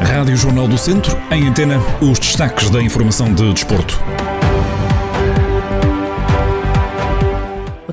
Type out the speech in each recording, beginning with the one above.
Rádio Jornal do Centro, em antena, os destaques da informação de desporto.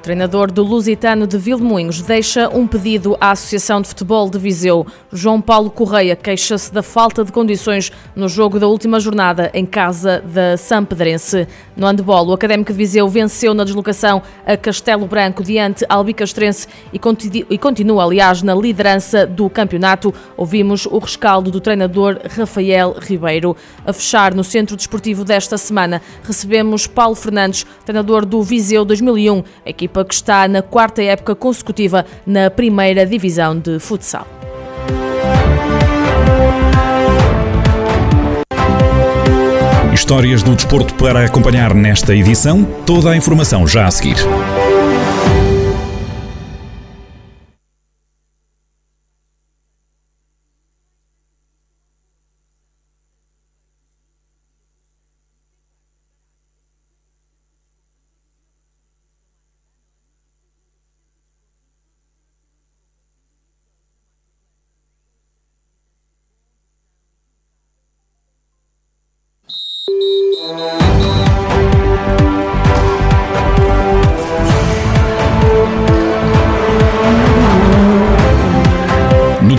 Treinador do Lusitano de Vilmoinhos deixa um pedido à Associação de Futebol de Viseu. João Paulo Correia queixa-se da falta de condições no jogo da última jornada em casa da Sampedrense. No handball, o Académico de Viseu venceu na deslocação a Castelo Branco diante Albicastrense e continua, aliás, na liderança do campeonato. Ouvimos o rescaldo do treinador Rafael Ribeiro. A fechar no centro desportivo desta semana, recebemos Paulo Fernandes, treinador do Viseu 2001, equipe equipa que está na quarta época consecutiva na primeira divisão de futsal. Histórias do desporto para acompanhar nesta edição. Toda a informação já a seguir.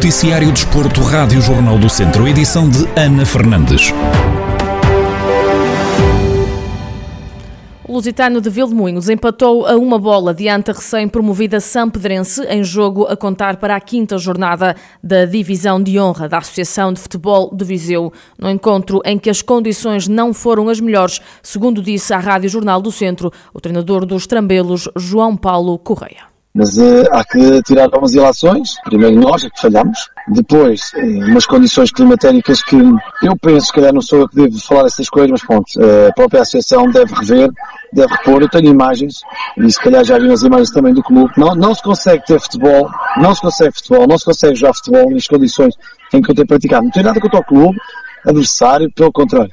Noticiário Desporto, Rádio Jornal do Centro, edição de Ana Fernandes. O Lusitano de Vilmoinhos empatou a uma bola diante a recém-promovida Sampedrense em jogo a contar para a quinta jornada da Divisão de Honra da Associação de Futebol de Viseu, no encontro em que as condições não foram as melhores, segundo disse à Rádio Jornal do Centro o treinador dos Trambelos, João Paulo Correia. Mas uh, há que tirar algumas ilações. Primeiro nós é que falhamos. Depois, uh, umas condições climatéricas que eu penso, se calhar não sou eu que devo falar essas coisas, mas pronto, uh, a própria associação deve rever, deve repor. Eu tenho imagens, e se calhar já viram as imagens também do clube. Não, não se consegue ter futebol, não se consegue futebol, não se consegue jogar futebol nas condições em que eu tenho praticado. Não tenho nada contra o clube, adversário, pelo contrário.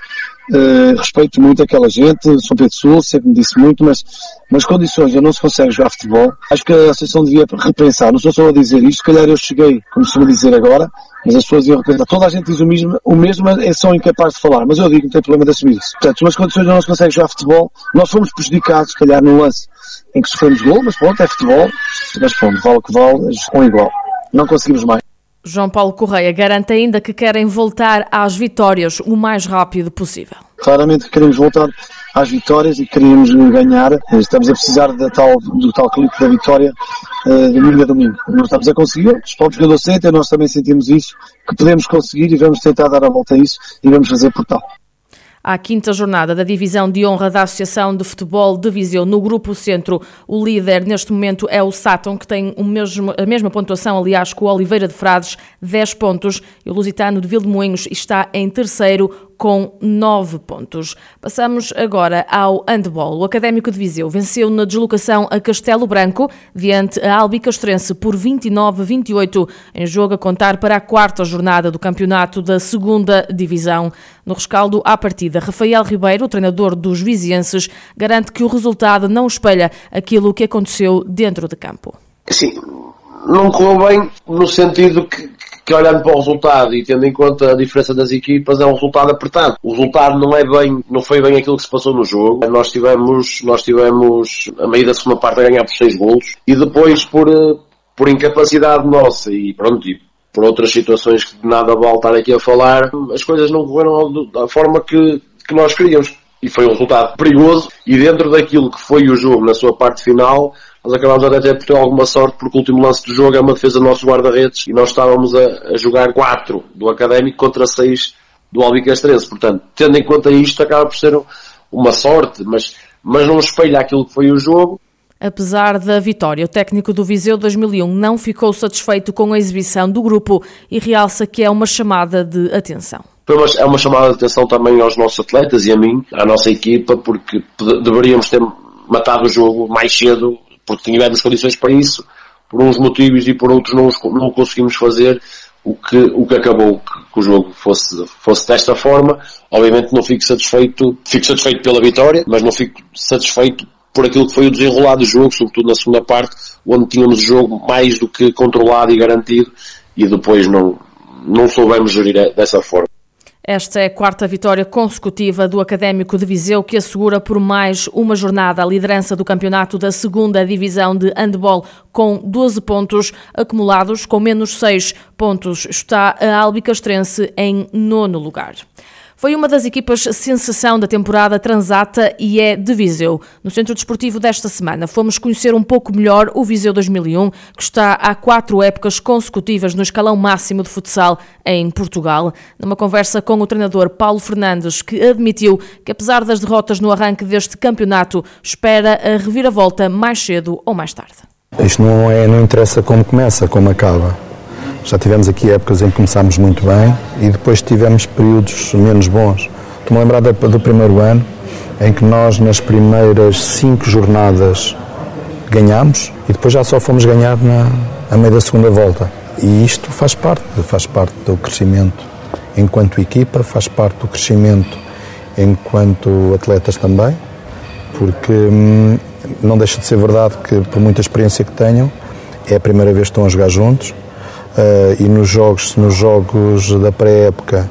Uh, respeito muito aquela gente, São Pedro Sul, sempre me disse muito, mas nas condições eu não se consegue jogar futebol. Acho que a Associação devia repensar. Não sou só a dizer isto, se calhar eu cheguei, como se dizer agora, mas as pessoas deviam repensar. Toda a gente diz o mesmo, o mesmo é só incapaz de falar, mas eu digo que não tem problema de assumir isso. Portanto, nas condições eu não se consegue jogar futebol, nós fomos prejudicados, se calhar, no lance em que sofremos gol, mas pronto, é futebol, mas pronto, vale o que vale, um igual. Não conseguimos mais. João Paulo Correia garante ainda que querem voltar às vitórias o mais rápido possível. Claramente queremos voltar às vitórias e queremos ganhar. Estamos a precisar da tal, do tal clipe da vitória uh, domingo a domingo. Não estamos a conseguir, os próprios jogadores sentem, nós também sentimos isso, que podemos conseguir e vamos tentar dar a volta a isso e vamos fazer por tal à quinta jornada da Divisão de Honra da Associação de Futebol de Viseu. No Grupo Centro, o líder neste momento é o Sátão, que tem mesmo, a mesma pontuação, aliás, com o Oliveira de Frades, 10 pontos. E o Lusitano de Vildemoinhos está em terceiro, com 9 pontos. Passamos agora ao handball. O Académico de Viseu venceu na deslocação a Castelo Branco, diante a Albicastrense por 29-28, em jogo a contar para a quarta jornada do campeonato da segunda divisão. No rescaldo à partida, Rafael Ribeiro, treinador dos vizienses, garante que o resultado não espelha aquilo que aconteceu dentro de campo. Sim, não correu bem no sentido que, que olhando para o resultado e tendo em conta a diferença das equipas, é um resultado apertado. O resultado não é bem, não foi bem aquilo que se passou no jogo. Nós tivemos, nós tivemos a meio da segunda parte a ganhar por 6 golos e depois por, eh, por incapacidade nossa e pronto, e por outras situações que nada vale estar aqui a falar, as coisas não correram da forma que, que nós queríamos. E foi um resultado perigoso e dentro daquilo que foi o jogo na sua parte final, nós acabámos até por ter alguma sorte porque o último lance do jogo é uma defesa do nosso guarda-redes e nós estávamos a, a jogar 4 do Académico contra 6 do Albicastrense. Portanto, tendo em conta isto, acaba por ser uma sorte, mas, mas não espelha aquilo que foi o jogo. Apesar da vitória, o técnico do Viseu 2001 não ficou satisfeito com a exibição do grupo e realça que é uma chamada de atenção. É uma chamada de atenção também aos nossos atletas e a mim, à nossa equipa, porque deveríamos ter matado o jogo mais cedo porque tivemos condições para isso, por uns motivos e por outros não, conseguimos fazer o que, o que acabou que, que, o jogo fosse, fosse desta forma. Obviamente não fico satisfeito, fico satisfeito pela vitória, mas não fico satisfeito por aquilo que foi o desenrolar do jogo, sobretudo na segunda parte, onde tínhamos o jogo mais do que controlado e garantido, e depois não, não soubemos gerir dessa forma. Esta é a quarta vitória consecutiva do Académico de Viseu, que assegura por mais uma jornada a liderança do campeonato da segunda divisão de handball, com 12 pontos acumulados, com menos 6 pontos. Está a Albicastrense em nono lugar. Foi uma das equipas sensação da temporada transata e é de Viseu. No Centro Desportivo desta semana fomos conhecer um pouco melhor o Viseu 2001, que está há quatro épocas consecutivas no escalão máximo de futsal em Portugal. Numa conversa com o treinador Paulo Fernandes, que admitiu que apesar das derrotas no arranque deste campeonato, espera a reviravolta mais cedo ou mais tarde. Isto não, é, não interessa como começa, como acaba já tivemos aqui épocas em que começámos muito bem e depois tivemos períodos menos bons. Estou-me a lembrar do primeiro ano, em que nós, nas primeiras cinco jornadas, ganhámos e depois já só fomos ganhar na, a meio da segunda volta. E isto faz parte, faz parte do crescimento enquanto equipa, faz parte do crescimento enquanto atletas também, porque hum, não deixa de ser verdade que, por muita experiência que tenham, é a primeira vez que estão a jogar juntos, e nos jogos, nos jogos da pré-época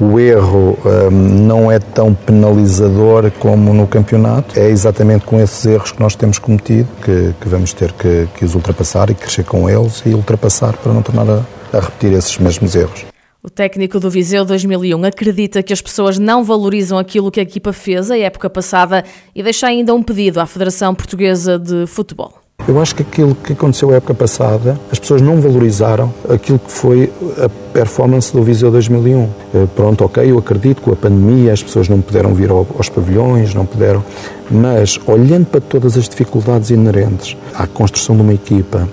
o erro um, eh, não é tão penalizador como no campeonato. É exatamente com esses erros que nós temos cometido que, que vamos ter que, que, os ultrapassar e crescer com eles e ultrapassar para não tornar a, a repetir esses mesmos erros. O técnico do Viseu 2001 acredita que as pessoas não valorizam aquilo que a equipa fez a época passada e deixa ainda um pedido à Federação Portuguesa de Futebol. Eu acho que aquilo que aconteceu a época passada, as pessoas não valorizaram aquilo que foi a performance do Viseu 2001. Eh, pronto, ok, eu acredito que a pandemia as pessoas não puderam vir aos pavilhões, não puderam, mas olhando para todas as dificuldades inerentes à construção de uma equipa,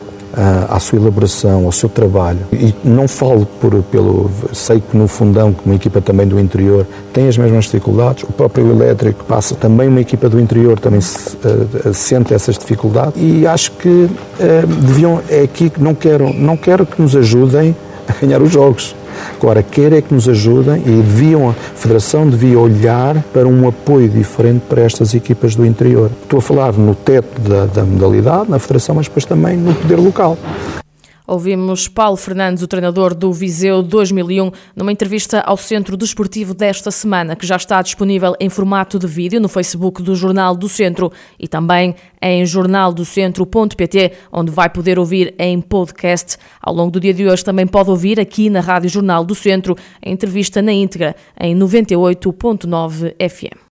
à sua elaboração, ao seu trabalho. E não falo por, pelo. Sei que no fundão, que uma equipa também do interior tem as mesmas dificuldades, o próprio elétrico passa também uma equipa do interior também se, uh, sente essas dificuldades e acho que uh, deviam. É aqui que não quero, não quero que nos ajudem a ganhar os jogos. Agora, quer é que nos ajudem e deviam, a Federação devia olhar para um apoio diferente para estas equipas do interior. Estou a falar no teto da, da modalidade, na Federação, mas depois também no poder local. Ouvimos Paulo Fernandes, o treinador do Viseu 2001, numa entrevista ao Centro Desportivo desta semana, que já está disponível em formato de vídeo no Facebook do Jornal do Centro e também em jornaldocentro.pt, onde vai poder ouvir em podcast. Ao longo do dia de hoje também pode ouvir aqui na Rádio Jornal do Centro a entrevista na íntegra em 98.9 FM.